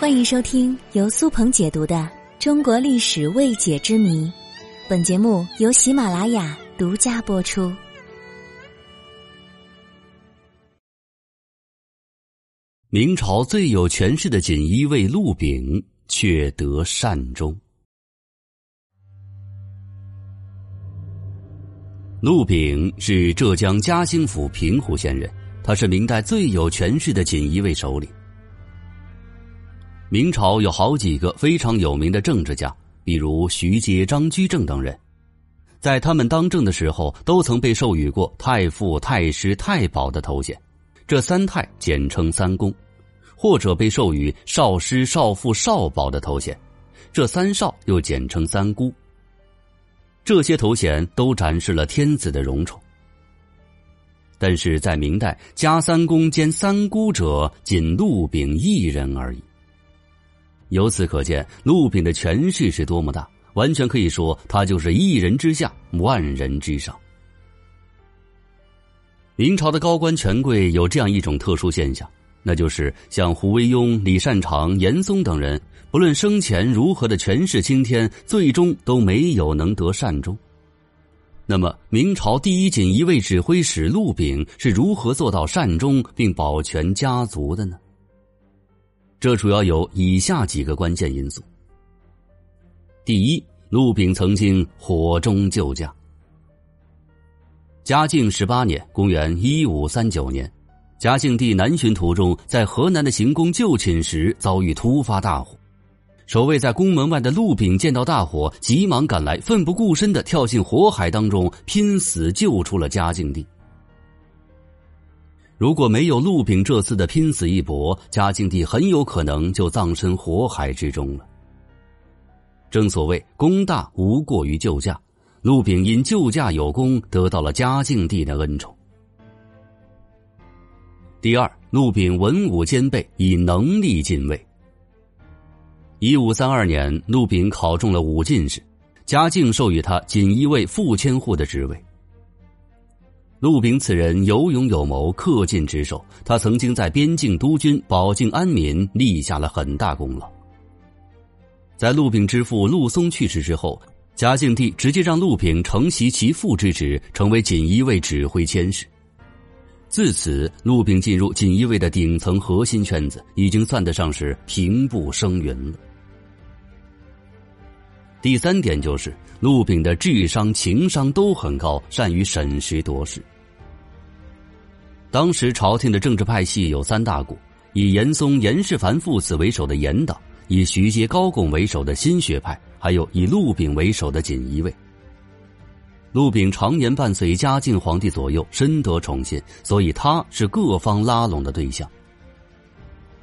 欢迎收听由苏鹏解读的《中国历史未解之谜》，本节目由喜马拉雅独家播出。明朝最有权势的锦衣卫陆炳却得善终。陆炳是浙江嘉兴府平湖县人，他是明代最有权势的锦衣卫首领。明朝有好几个非常有名的政治家，比如徐阶、张居正等人，在他们当政的时候，都曾被授予过太傅、太师、太保的头衔。这三太简称三公，或者被授予少师、少傅、少保的头衔。这三少又简称三姑。这些头衔都展示了天子的荣宠。但是在明代，加三公兼三姑者仅陆炳一人而已。由此可见，陆炳的权势是多么大，完全可以说他就是一人之下，万人之上。明朝的高官权贵有这样一种特殊现象，那就是像胡惟庸、李善长、严嵩等人，不论生前如何的权势青天，最终都没有能得善终。那么，明朝第一锦衣卫指挥使陆炳是如何做到善终并保全家族的呢？这主要有以下几个关键因素。第一，陆炳曾经火中救驾。嘉靖十八年（公元一五三九年），嘉靖帝南巡途中，在河南的行宫就寝时遭遇突发大火。守卫在宫门外的陆炳见到大火，急忙赶来，奋不顾身的跳进火海当中，拼死救出了嘉靖帝。如果没有陆炳这次的拼死一搏，嘉靖帝很有可能就葬身火海之中了。正所谓功大无过于救驾，陆炳因救驾有功，得到了嘉靖帝的恩宠。第二，陆炳文武兼备，以能力进位。一五三二年，陆炳考中了武进士，嘉靖授予他锦衣卫副千户的职位。陆炳此人有勇有谋，恪尽职守。他曾经在边境督军，保境安民，立下了很大功劳。在陆炳之父陆松去世之后，嘉靖帝直接让陆炳承袭其父之职，成为锦衣卫指挥佥事。自此，陆炳进入锦衣卫的顶层核心圈子，已经算得上是平步升云了。第三点就是，陆炳的智商、情商都很高，善于审时度势。当时朝廷的政治派系有三大股：以严嵩、严世蕃父子为首的严党，以徐阶、高拱为首的新学派，还有以陆炳为首的锦衣卫。陆炳常年伴随嘉靖皇帝左右，深得宠信，所以他是各方拉拢的对象。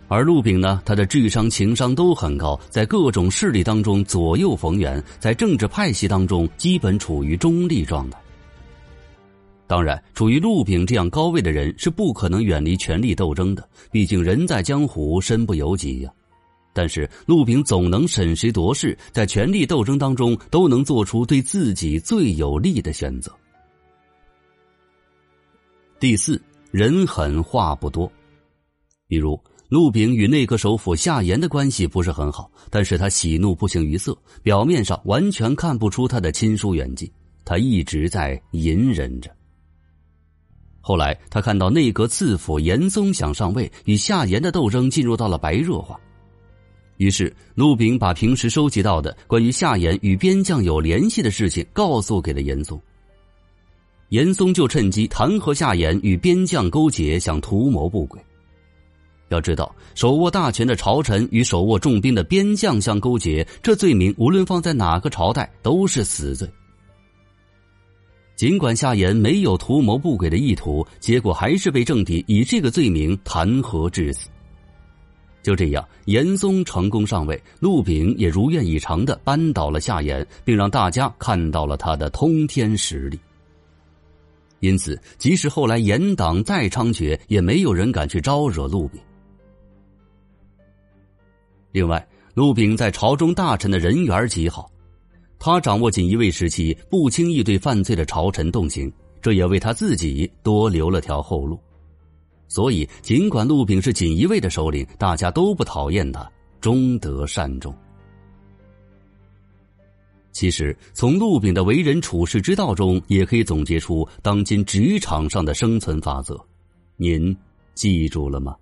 而陆炳呢，他的智商、情商都很高，在各种势力当中左右逢源，在政治派系当中基本处于中立状态。当然，处于陆炳这样高位的人是不可能远离权力斗争的，毕竟人在江湖，身不由己呀。但是陆炳总能审时度势，在权力斗争当中都能做出对自己最有利的选择。第四，人狠话不多，比如。陆炳与内阁首辅夏言的关系不是很好，但是他喜怒不形于色，表面上完全看不出他的亲疏远近，他一直在隐忍着。后来他看到内阁次辅严嵩想上位，与夏言的斗争进入到了白热化，于是陆炳把平时收集到的关于夏言与边将有联系的事情告诉给了严嵩，严嵩就趁机弹劾夏言与边将勾结，想图谋不轨。要知道，手握大权的朝臣与手握重兵的边将相勾结，这罪名无论放在哪个朝代都是死罪。尽管夏言没有图谋不轨的意图，结果还是被政敌以这个罪名弹劾致死。就这样，严嵩成功上位，陆炳也如愿以偿的扳倒了夏言，并让大家看到了他的通天实力。因此，即使后来严党再猖獗，也没有人敢去招惹陆炳。另外，陆炳在朝中大臣的人缘极好，他掌握锦衣卫时期，不轻易对犯罪的朝臣动刑，这也为他自己多留了条后路。所以，尽管陆炳是锦衣卫的首领，大家都不讨厌他，忠德善终。其实，从陆炳的为人处世之道中，也可以总结出当今职场上的生存法则。您记住了吗？